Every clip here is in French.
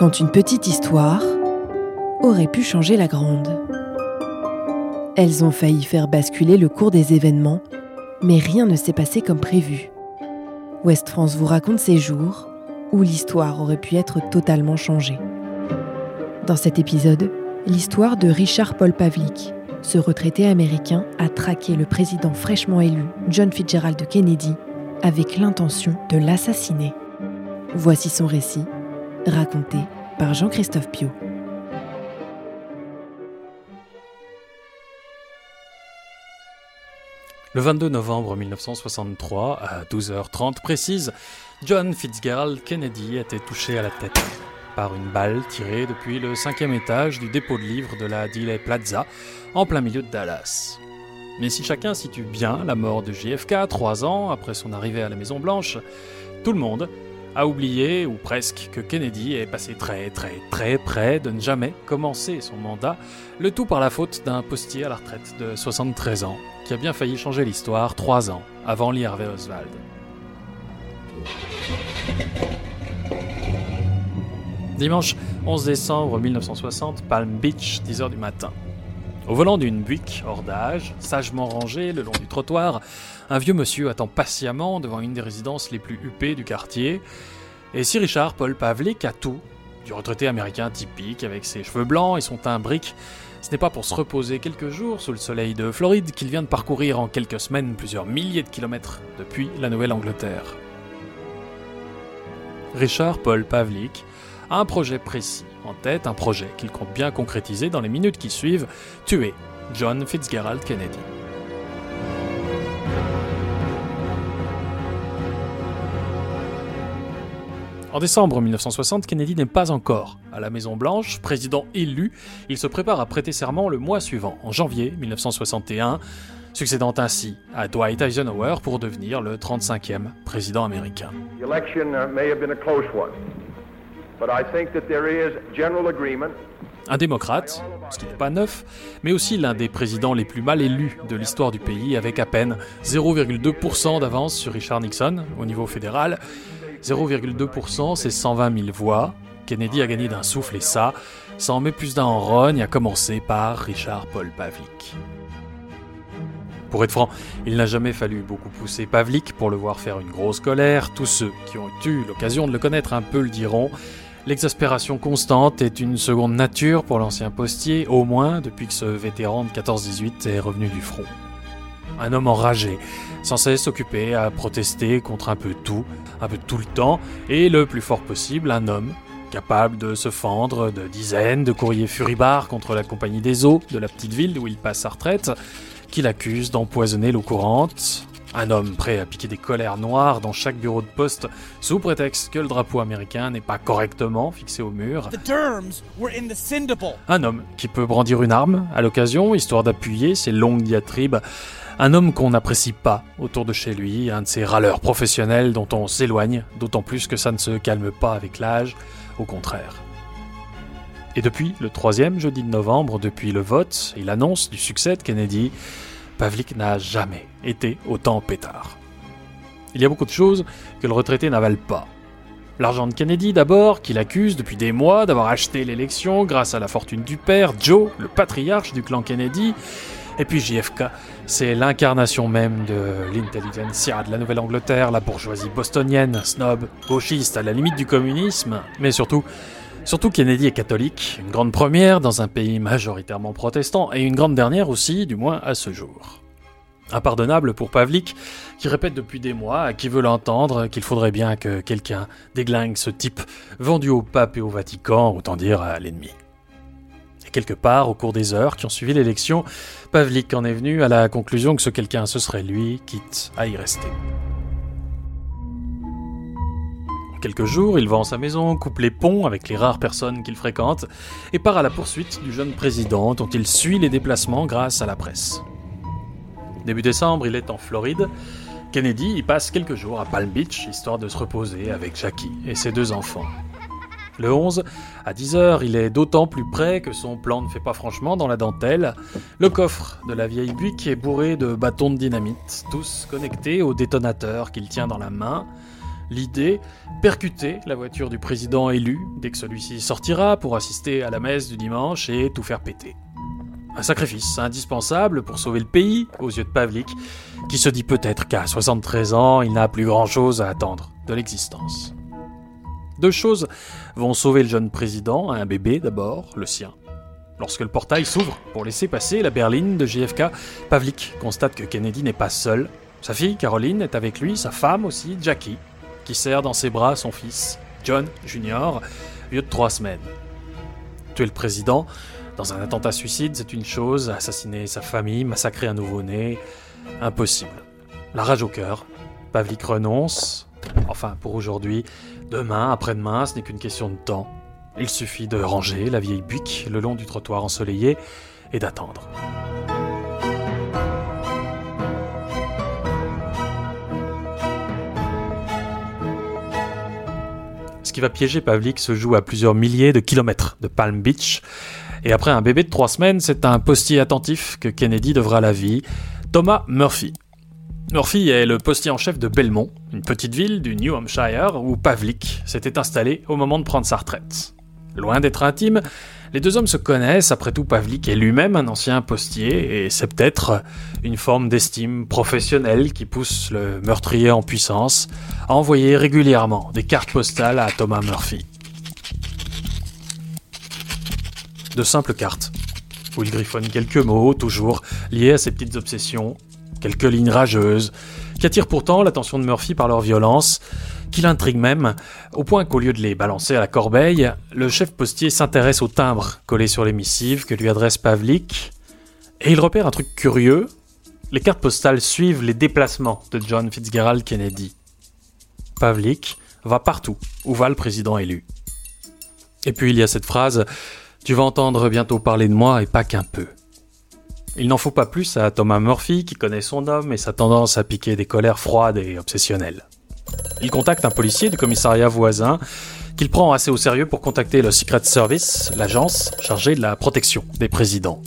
quand une petite histoire aurait pu changer la grande. Elles ont failli faire basculer le cours des événements, mais rien ne s'est passé comme prévu. Ouest France vous raconte ces jours où l'histoire aurait pu être totalement changée. Dans cet épisode, l'histoire de Richard Paul Pavlik, ce retraité américain a traqué le président fraîchement élu John Fitzgerald Kennedy avec l'intention de l'assassiner. Voici son récit, raconté par Jean-Christophe Pio. Le 22 novembre 1963, à 12h30 précise, John Fitzgerald Kennedy était touché à la tête par une balle tirée depuis le cinquième étage du dépôt de livres de la Dealey Plaza, en plein milieu de Dallas. Mais si chacun situe bien la mort de JFK trois ans après son arrivée à la Maison Blanche, tout le monde a oublié, ou presque, que Kennedy est passé très très très près de ne jamais commencer son mandat, le tout par la faute d'un postier à la retraite de 73 ans, qui a bien failli changer l'histoire trois ans avant Lee Oswald. Dimanche 11 décembre 1960, Palm Beach, 10h du matin. Au volant d'une Buick hors d'âge, sagement rangée le long du trottoir, un vieux monsieur attend patiemment devant une des résidences les plus huppées du quartier. Et si Richard Paul Pavlik a tout, du retraité américain typique avec ses cheveux blancs et son teint brique, ce n'est pas pour se reposer quelques jours sous le soleil de Floride qu'il vient de parcourir en quelques semaines plusieurs milliers de kilomètres depuis la Nouvelle-Angleterre. Richard Paul Pavlik a un projet précis en tête, un projet qu'il compte bien concrétiser dans les minutes qui suivent, tuer John Fitzgerald Kennedy. En décembre 1960, Kennedy n'est pas encore à la Maison-Blanche, président élu. Il se prépare à prêter serment le mois suivant, en janvier 1961, succédant ainsi à Dwight Eisenhower pour devenir le 35e président américain. Un démocrate, ce qui n'est pas neuf, mais aussi l'un des présidents les plus mal élus de l'histoire du pays, avec à peine 0,2% d'avance sur Richard Nixon au niveau fédéral. 0,2%, c'est 120 000 voix. Kennedy a gagné d'un souffle et ça, ça en met plus d'un en rogne, à commencer par Richard Paul Pavlik. Pour être franc, il n'a jamais fallu beaucoup pousser Pavlik pour le voir faire une grosse colère. Tous ceux qui ont eu l'occasion de le connaître un peu le diront. L'exaspération constante est une seconde nature pour l'ancien postier, au moins depuis que ce vétéran de 14-18 est revenu du front. Un homme enragé, sans cesse occupé à protester contre un peu tout, un peu tout le temps, et le plus fort possible, un homme capable de se fendre de dizaines de courriers furibards contre la compagnie des eaux de la petite ville où il passe sa retraite, qui l'accuse d'empoisonner l'eau courante. Un homme prêt à piquer des colères noires dans chaque bureau de poste sous prétexte que le drapeau américain n'est pas correctement fixé au mur. Un homme qui peut brandir une arme à l'occasion, histoire d'appuyer ses longues diatribes. Un homme qu'on n'apprécie pas autour de chez lui, un de ces râleurs professionnels dont on s'éloigne, d'autant plus que ça ne se calme pas avec l'âge, au contraire. Et depuis le troisième jeudi de novembre, depuis le vote et l'annonce du succès de Kennedy, Pavlik n'a jamais été autant pétard. Il y a beaucoup de choses que le retraité n'avale pas. L'argent de Kennedy d'abord, qu'il accuse depuis des mois d'avoir acheté l'élection grâce à la fortune du père, Joe, le patriarche du clan Kennedy. Et puis JFK, c'est l'incarnation même de l'intelligentsia de la Nouvelle-Angleterre, la bourgeoisie bostonienne, snob, gauchiste à la limite du communisme, mais surtout Surtout Kennedy est catholique, une grande première dans un pays majoritairement protestant, et une grande dernière aussi, du moins à ce jour. Impardonnable pour Pavlik, qui répète depuis des mois à qui veut l'entendre qu'il faudrait bien que quelqu'un déglingue ce type vendu au pape et au Vatican, autant dire à l'ennemi. Et quelque part, au cours des heures qui ont suivi l'élection, Pavlik en est venu à la conclusion que ce quelqu'un ce serait lui, quitte à y rester quelques jours, il vend sa maison, coupe les ponts avec les rares personnes qu'il fréquente et part à la poursuite du jeune président dont il suit les déplacements grâce à la presse. Début décembre, il est en Floride. Kennedy y passe quelques jours à Palm Beach, histoire de se reposer avec Jackie et ses deux enfants. Le 11, à 10h, il est d'autant plus près que son plan ne fait pas franchement dans la dentelle. Le coffre de la vieille Buick est bourré de bâtons de dynamite, tous connectés au détonateur qu'il tient dans la main. L'idée percuter la voiture du président élu dès que celui-ci sortira pour assister à la messe du dimanche et tout faire péter. Un sacrifice indispensable pour sauver le pays aux yeux de Pavlik, qui se dit peut-être qu'à 73 ans, il n'a plus grand-chose à attendre de l'existence. Deux choses vont sauver le jeune président, un bébé d'abord, le sien. Lorsque le portail s'ouvre pour laisser passer la berline de JFK, Pavlik constate que Kennedy n'est pas seul. Sa fille, Caroline, est avec lui, sa femme aussi, Jackie, qui serre dans ses bras son fils, John Jr., vieux de trois semaines. Tuer le président dans un attentat suicide, c'est une chose, assassiner sa famille, massacrer un nouveau-né, impossible. La rage au cœur, Pavlik renonce, enfin pour aujourd'hui, demain, après-demain, ce n'est qu'une question de temps. Il suffit de ranger la vieille buique le long du trottoir ensoleillé et d'attendre. Ce qui va piéger Pavlik se joue à plusieurs milliers de kilomètres de Palm Beach. Et après un bébé de trois semaines, c'est un postier attentif que Kennedy devra la vie, Thomas Murphy. Murphy est le postier en chef de Belmont, une petite ville du New Hampshire où Pavlik s'était installé au moment de prendre sa retraite. Loin d'être intime, les deux hommes se connaissent, après tout Pavlik est lui-même un ancien postier, et c'est peut-être une forme d'estime professionnelle qui pousse le meurtrier en puissance à envoyer régulièrement des cartes postales à Thomas Murphy. De simples cartes, où il griffonne quelques mots, toujours liés à ses petites obsessions, quelques lignes rageuses, qui attirent pourtant l'attention de Murphy par leur violence, qui l'intrigue même, au point qu'au lieu de les balancer à la corbeille, le chef postier s'intéresse aux timbres collés sur les missives que lui adresse Pavlik, et il repère un truc curieux, les cartes postales suivent les déplacements de John Fitzgerald Kennedy. Pavlik va partout où va le président élu. Et puis il y a cette phrase Tu vas entendre bientôt parler de moi et pas qu'un peu. Il n'en faut pas plus à Thomas Murphy qui connaît son homme et sa tendance à piquer des colères froides et obsessionnelles. Il contacte un policier du commissariat voisin qu'il prend assez au sérieux pour contacter le Secret Service, l'agence chargée de la protection des présidents.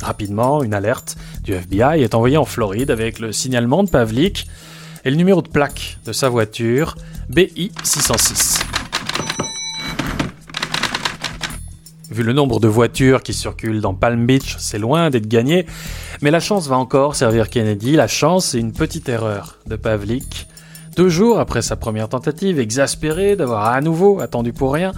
Rapidement, une alerte du FBI est envoyée en Floride avec le signalement de Pavlik et le numéro de plaque de sa voiture BI 606. Vu le nombre de voitures qui circulent dans Palm Beach, c'est loin d'être gagné, mais la chance va encore servir Kennedy. La chance, et une petite erreur de Pavlik deux jours après sa première tentative, exaspéré d'avoir à nouveau attendu pour rien,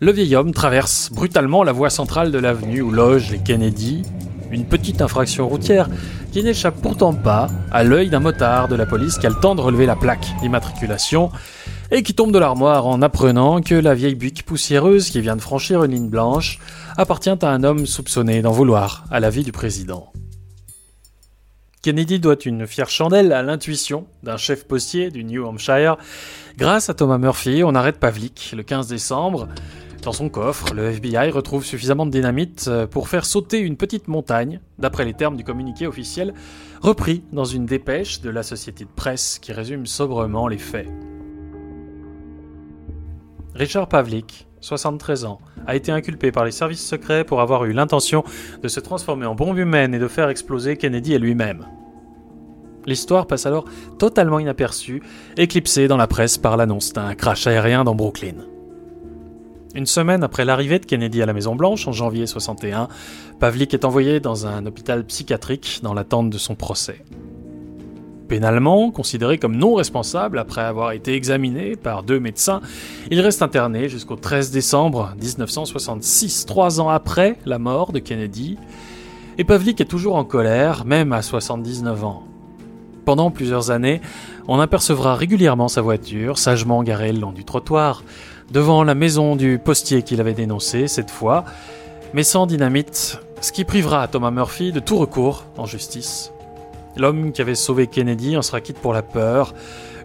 le vieil homme traverse brutalement la voie centrale de l'avenue où logent les Kennedy, une petite infraction routière qui n'échappe pourtant pas à l'œil d'un motard de la police qui a le temps de relever la plaque d'immatriculation et qui tombe de l'armoire en apprenant que la vieille buique poussiéreuse qui vient de franchir une ligne blanche appartient à un homme soupçonné d'en vouloir à la vie du président. Kennedy doit une fière chandelle à l'intuition d'un chef postier du New Hampshire. Grâce à Thomas Murphy, on arrête Pavlik le 15 décembre. Dans son coffre, le FBI retrouve suffisamment de dynamite euh, pour faire sauter une petite montagne, d'après les termes du communiqué officiel, repris dans une dépêche de la société de presse qui résume sobrement les faits. Richard Pavlik, 73 ans, a été inculpé par les services secrets pour avoir eu l'intention de se transformer en bombe humaine et de faire exploser Kennedy et lui-même. L'histoire passe alors totalement inaperçue, éclipsée dans la presse par l'annonce d'un crash aérien dans Brooklyn. Une semaine après l'arrivée de Kennedy à la Maison Blanche en janvier 61, Pavlik est envoyé dans un hôpital psychiatrique dans l'attente de son procès. Pénalement, considéré comme non responsable après avoir été examiné par deux médecins, il reste interné jusqu'au 13 décembre 1966, trois ans après la mort de Kennedy. Et Pavlik est toujours en colère, même à 79 ans. Pendant plusieurs années, on apercevra régulièrement sa voiture, sagement garée le long du trottoir, devant la maison du postier qu'il avait dénoncé cette fois, mais sans dynamite, ce qui privera Thomas Murphy de tout recours en justice. L'homme qui avait sauvé Kennedy en sera quitte pour la peur,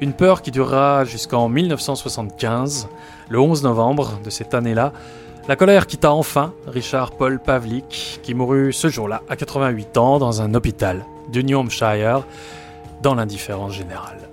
une peur qui durera jusqu'en 1975, le 11 novembre de cette année-là. La colère quitta enfin Richard Paul Pavlik, qui mourut ce jour-là à 88 ans dans un hôpital du New Hampshire, dans l'indifférence générale.